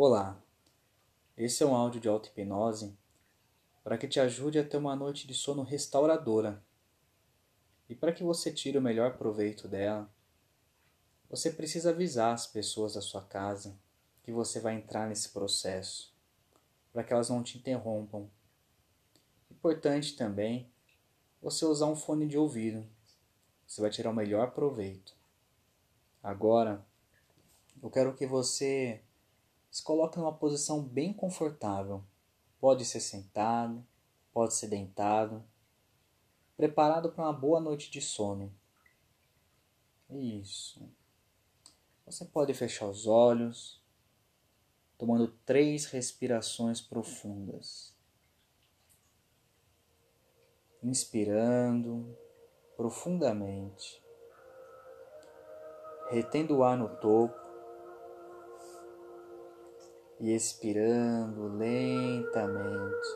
Olá, esse é um áudio de auto-hipnose para que te ajude a ter uma noite de sono restauradora. E para que você tire o melhor proveito dela, você precisa avisar as pessoas da sua casa que você vai entrar nesse processo, para que elas não te interrompam. Importante também você usar um fone de ouvido, você vai tirar o melhor proveito. Agora, eu quero que você se coloque numa posição bem confortável. Pode ser sentado, pode ser deitado, preparado para uma boa noite de sono. Isso. Você pode fechar os olhos, tomando três respirações profundas. Inspirando profundamente, retendo o ar no topo e expirando lentamente,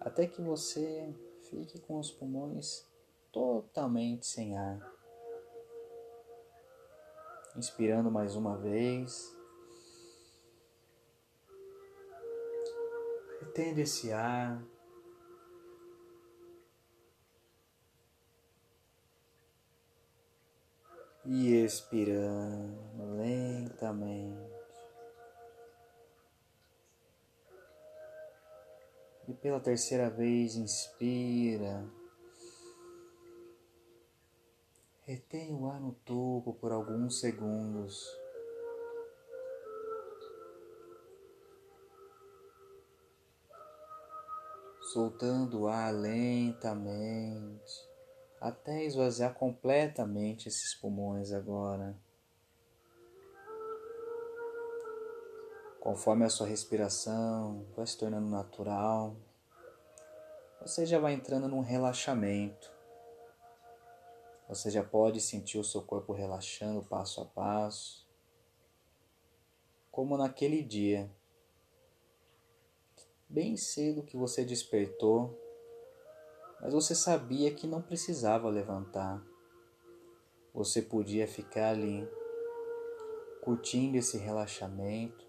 até que você fique com os pulmões totalmente sem ar. Inspirando mais uma vez, retendo esse ar. E expirando lentamente. E pela terceira vez, inspira. Retém o ar no topo por alguns segundos. Soltando o ar lentamente, até esvaziar completamente esses pulmões agora. Conforme a sua respiração vai se tornando natural, você já vai entrando num relaxamento. Você já pode sentir o seu corpo relaxando passo a passo, como naquele dia, bem cedo que você despertou, mas você sabia que não precisava levantar. Você podia ficar ali, curtindo esse relaxamento,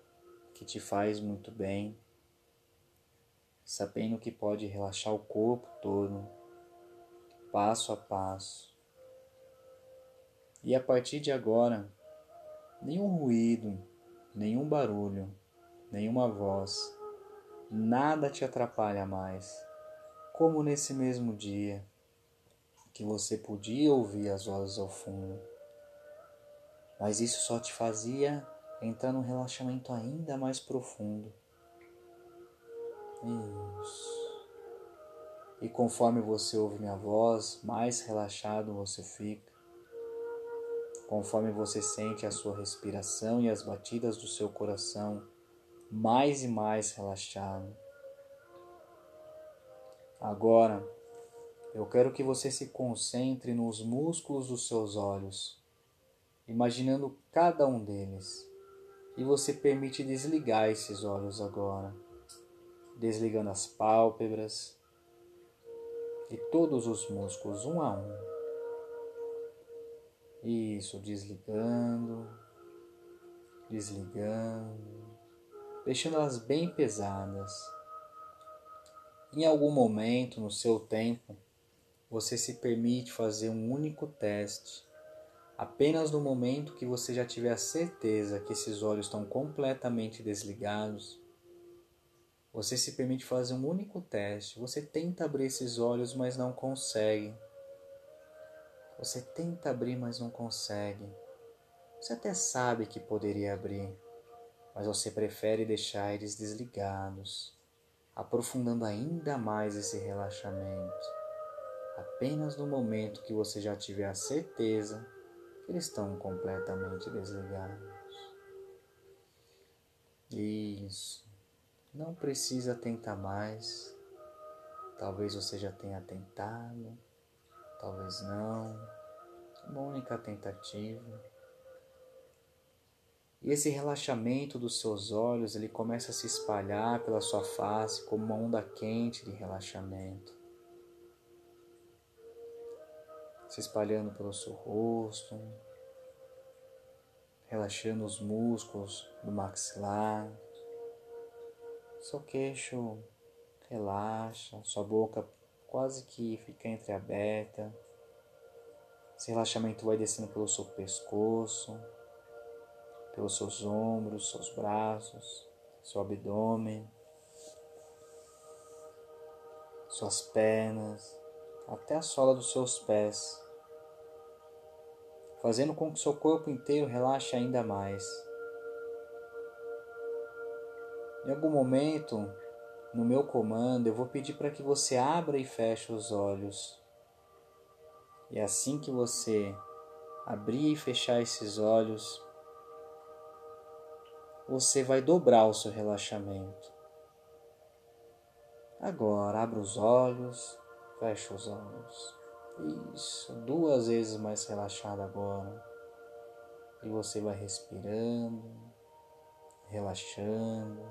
que te faz muito bem, sabendo que pode relaxar o corpo todo, passo a passo. E a partir de agora, nenhum ruído, nenhum barulho, nenhuma voz, nada te atrapalha mais, como nesse mesmo dia que você podia ouvir as vozes ao fundo. Mas isso só te fazia entrar num relaxamento ainda mais profundo. Isso. E conforme você ouve minha voz, mais relaxado você fica. Conforme você sente a sua respiração e as batidas do seu coração, mais e mais relaxado. Agora, eu quero que você se concentre nos músculos dos seus olhos, imaginando cada um deles e você permite desligar esses olhos agora, desligando as pálpebras e todos os músculos um a um. Isso, desligando, desligando, deixando elas bem pesadas. Em algum momento no seu tempo, você se permite fazer um único teste Apenas no momento que você já tiver a certeza que esses olhos estão completamente desligados, você se permite fazer um único teste. Você tenta abrir esses olhos, mas não consegue. Você tenta abrir, mas não consegue. Você até sabe que poderia abrir, mas você prefere deixar eles desligados, aprofundando ainda mais esse relaxamento. Apenas no momento que você já tiver a certeza estão completamente desligados. Isso. Não precisa tentar mais. Talvez você já tenha tentado, talvez não. Uma única tentativa. E esse relaxamento dos seus olhos, ele começa a se espalhar pela sua face como uma onda quente de relaxamento. Se espalhando pelo seu rosto, relaxando os músculos do maxilar. Seu queixo relaxa, sua boca quase que fica entreaberta. Esse relaxamento vai descendo pelo seu pescoço, pelos seus ombros, seus braços, seu abdômen, suas pernas, até a sola dos seus pés, fazendo com que seu corpo inteiro relaxe ainda mais. Em algum momento, no meu comando, eu vou pedir para que você abra e feche os olhos. E assim que você abrir e fechar esses olhos, você vai dobrar o seu relaxamento. Agora, abra os olhos, fecha os olhos. Isso, duas vezes mais relaxado agora. E você vai respirando, relaxando.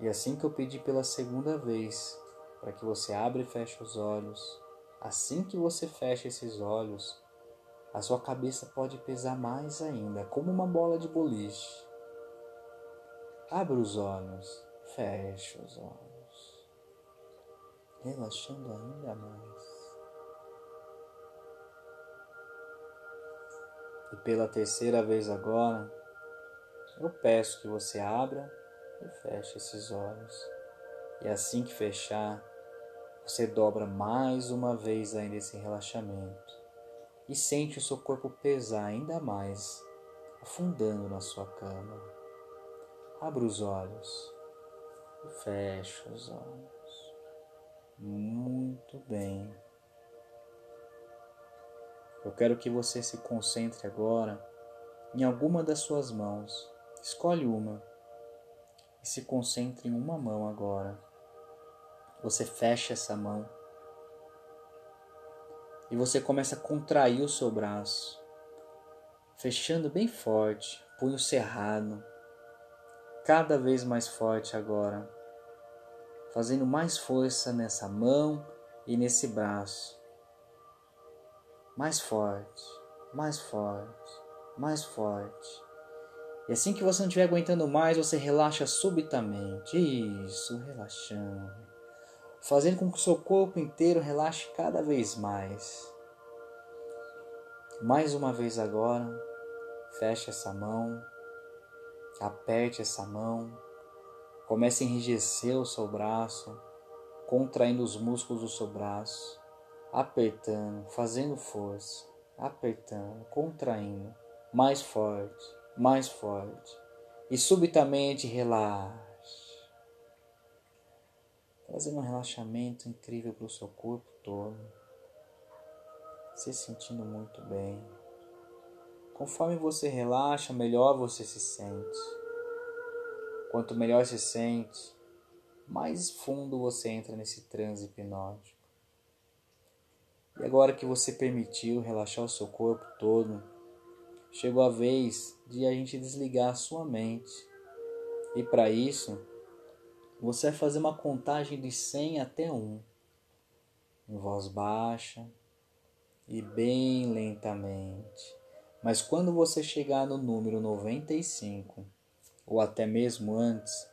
E assim que eu pedi pela segunda vez, para que você abra e feche os olhos, assim que você fecha esses olhos, a sua cabeça pode pesar mais ainda, como uma bola de boliche. Abra os olhos, feche os olhos, relaxando ainda mais. E pela terceira vez agora, eu peço que você abra e feche esses olhos. E assim que fechar, você dobra mais uma vez ainda esse relaxamento e sente o seu corpo pesar ainda mais, afundando na sua cama. Abra os olhos e fecha os olhos. Muito bem. Eu quero que você se concentre agora em alguma das suas mãos. Escolhe uma e se concentre em uma mão agora. Você fecha essa mão e você começa a contrair o seu braço, fechando bem forte, punho cerrado, cada vez mais forte agora, fazendo mais força nessa mão e nesse braço. Mais forte, mais forte, mais forte. E assim que você não estiver aguentando mais, você relaxa subitamente. Isso, relaxando fazendo com que o seu corpo inteiro relaxe cada vez mais. Mais uma vez agora, feche essa mão, aperte essa mão, comece a enrijecer o seu braço, contraindo os músculos do seu braço, apertando, fazendo força, apertando, contraindo, mais forte, mais forte, e subitamente relaxe trazendo um relaxamento incrível para o seu corpo todo, se sentindo muito bem. Conforme você relaxa, melhor você se sente. Quanto melhor se sente, mais fundo você entra nesse transe hipnótico. E agora que você permitiu relaxar o seu corpo todo, chegou a vez de a gente desligar a sua mente. E para isso, você vai fazer uma contagem de 100 até 1, em voz baixa e bem lentamente. Mas quando você chegar no número 95, ou até mesmo antes,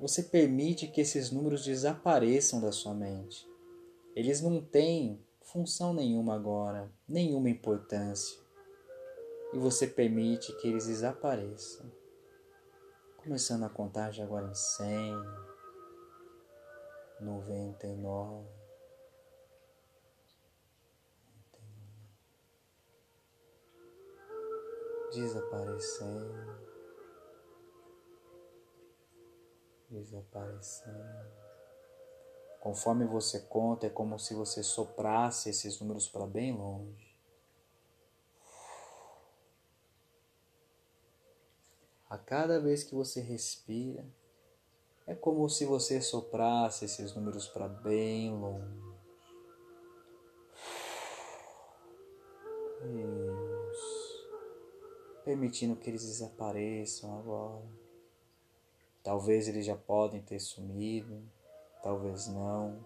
você permite que esses números desapareçam da sua mente. Eles não têm função nenhuma agora, nenhuma importância. E você permite que eles desapareçam. Começando a contagem agora em cem, noventa e nove, desaparecendo, desaparecendo. Conforme você conta, é como se você soprasse esses números para bem longe. A cada vez que você respira, é como se você soprasse esses números para bem longe. Isso. Permitindo que eles desapareçam agora. Talvez eles já podem ter sumido, talvez não.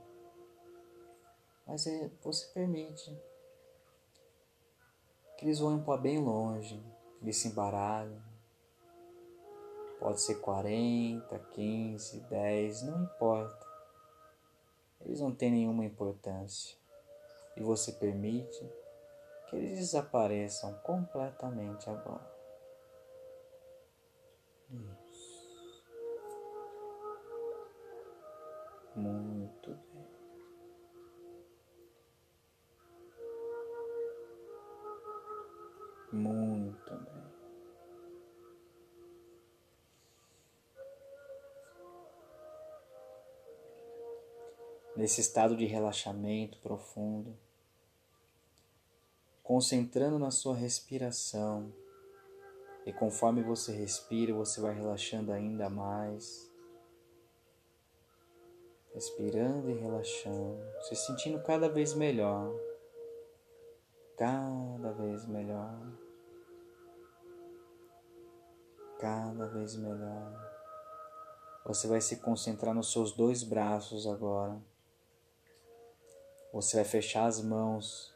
Mas é, você permite que eles vão para bem longe, eles se embaralham. Pode ser 40, 15, 10, não importa. Eles não têm nenhuma importância. E você permite que eles desapareçam completamente agora. Muito bem. Muito bem. Nesse estado de relaxamento profundo, concentrando na sua respiração. E conforme você respira, você vai relaxando ainda mais. Respirando e relaxando, se sentindo cada vez melhor. Cada vez melhor. Cada vez melhor. Você vai se concentrar nos seus dois braços agora. Você vai fechar as mãos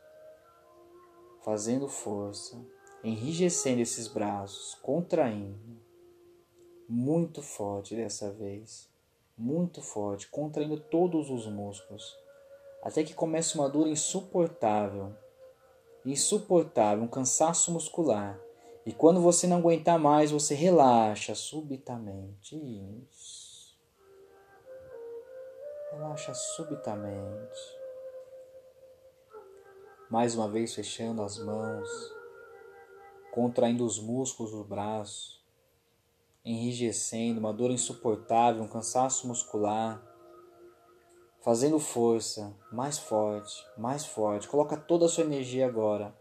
fazendo força, enrijecendo esses braços, contraindo. Muito forte dessa vez, muito forte, contraindo todos os músculos, até que comece uma dor insuportável. Insuportável, um cansaço muscular. E quando você não aguentar mais, você relaxa subitamente. Isso. Relaxa subitamente. Mais uma vez fechando as mãos, contraindo os músculos do braço, enrijecendo, uma dor insuportável, um cansaço muscular, fazendo força, mais forte, mais forte. Coloca toda a sua energia agora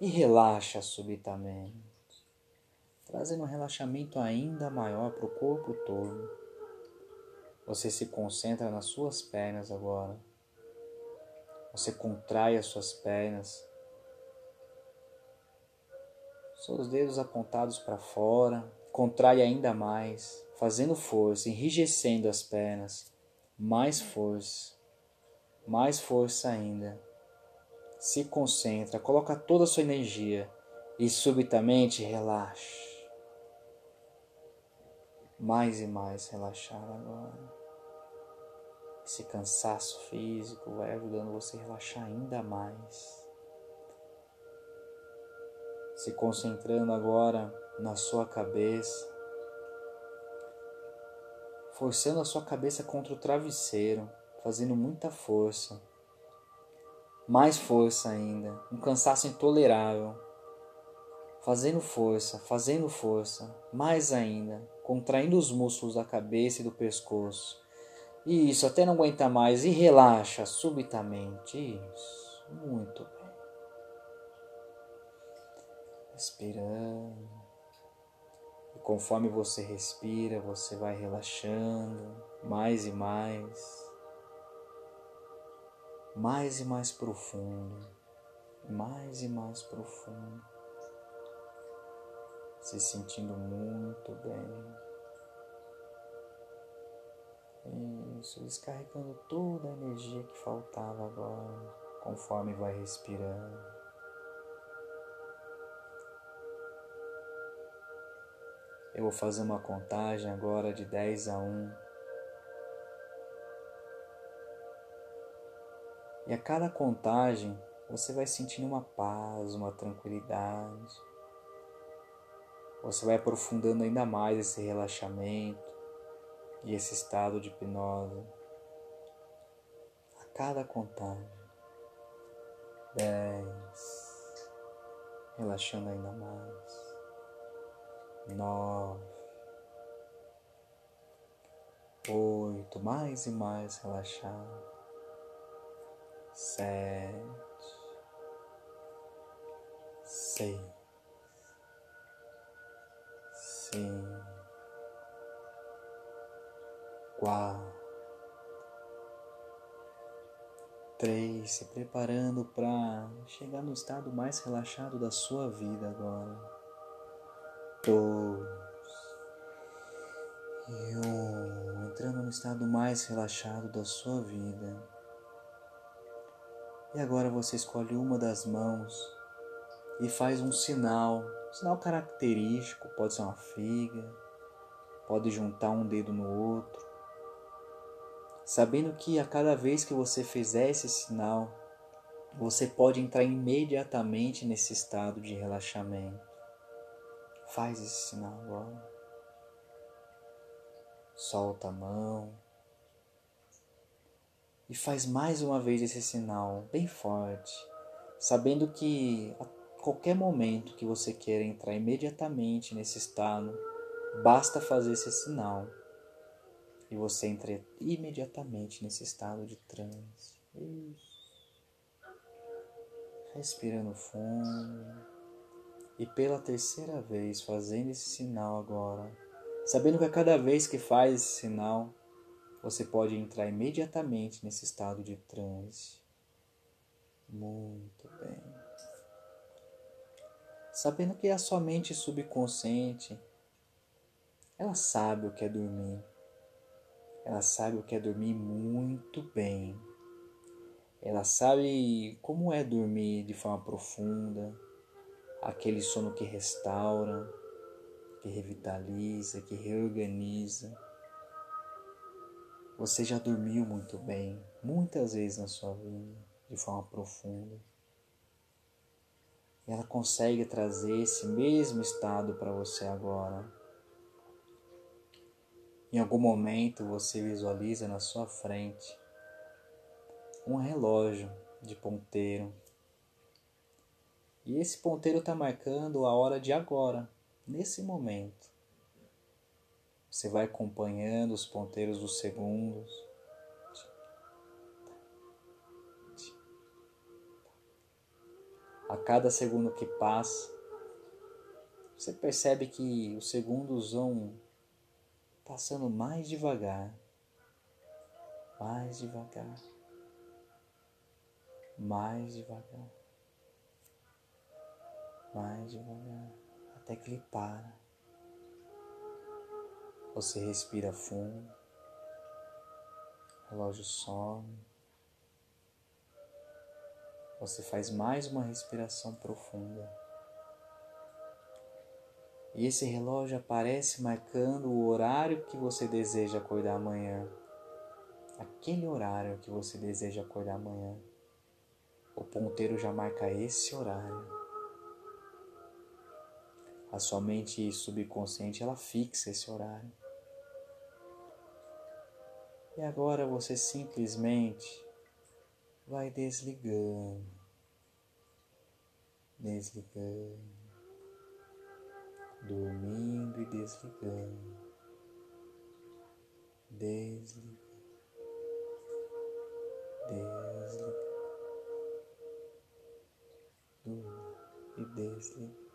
e relaxa subitamente, trazendo um relaxamento ainda maior para o corpo todo. Você se concentra nas suas pernas agora. Você contrai as suas pernas, seus dedos apontados para fora, contrai ainda mais, fazendo força, enrijecendo as pernas, mais força, mais força ainda. Se concentra, coloca toda a sua energia e subitamente relaxa. Mais e mais relaxar agora. Esse cansaço físico vai ajudando você a relaxar ainda mais. Se concentrando agora na sua cabeça, forçando a sua cabeça contra o travesseiro, fazendo muita força. Mais força ainda, um cansaço intolerável. Fazendo força, fazendo força, mais ainda, contraindo os músculos da cabeça e do pescoço isso, até não aguentar mais e relaxa subitamente. Isso, muito bem. Respirando. E conforme você respira, você vai relaxando mais e mais. Mais e mais profundo. Mais e mais profundo. Se sentindo muito bem. Isso, descarregando toda a energia que faltava agora, conforme vai respirando. Eu vou fazer uma contagem agora de 10 a 1. E a cada contagem você vai sentindo uma paz, uma tranquilidade. Você vai aprofundando ainda mais esse relaxamento e esse estado de hipnose a cada contagem. Dez, relaxando ainda mais. Nove, oito, mais e mais relaxado. Sete, seis, cinco quatro, três, se preparando para chegar no estado mais relaxado da sua vida agora. Dois e um, entrando no estado mais relaxado da sua vida. E agora você escolhe uma das mãos e faz um sinal, um sinal característico, pode ser uma figa, pode juntar um dedo no outro, sabendo que a cada vez que você fizer esse sinal, você pode entrar imediatamente nesse estado de relaxamento. Faz esse sinal agora. Solta a mão. E faz mais uma vez esse sinal bem forte, sabendo que a qualquer momento que você queira entrar imediatamente nesse estado, basta fazer esse sinal e você entra imediatamente nesse estado de transe. Respirando fundo. E pela terceira vez fazendo esse sinal agora, sabendo que a cada vez que faz esse sinal, você pode entrar imediatamente nesse estado de transe. Muito bem. Sabendo que a sua mente subconsciente, ela sabe o que é dormir. Ela sabe o que é dormir muito bem. Ela sabe como é dormir de forma profunda, aquele sono que restaura, que revitaliza, que reorganiza. Você já dormiu muito bem, muitas vezes na sua vida, de forma profunda. E ela consegue trazer esse mesmo estado para você agora. Em algum momento você visualiza na sua frente um relógio de ponteiro. E esse ponteiro está marcando a hora de agora, nesse momento. Você vai acompanhando os ponteiros dos segundos. A cada segundo que passa, você percebe que os segundos vão passando mais devagar, mais devagar mais devagar, mais devagar, até que ele para. Você respira fundo, o relógio some. Você faz mais uma respiração profunda. E esse relógio aparece marcando o horário que você deseja acordar amanhã. Aquele horário que você deseja acordar amanhã o ponteiro já marca esse horário. A sua mente subconsciente ela fixa esse horário. E agora você simplesmente vai desligando, desligando, dormindo e desligando, desligando, desligando e desliga.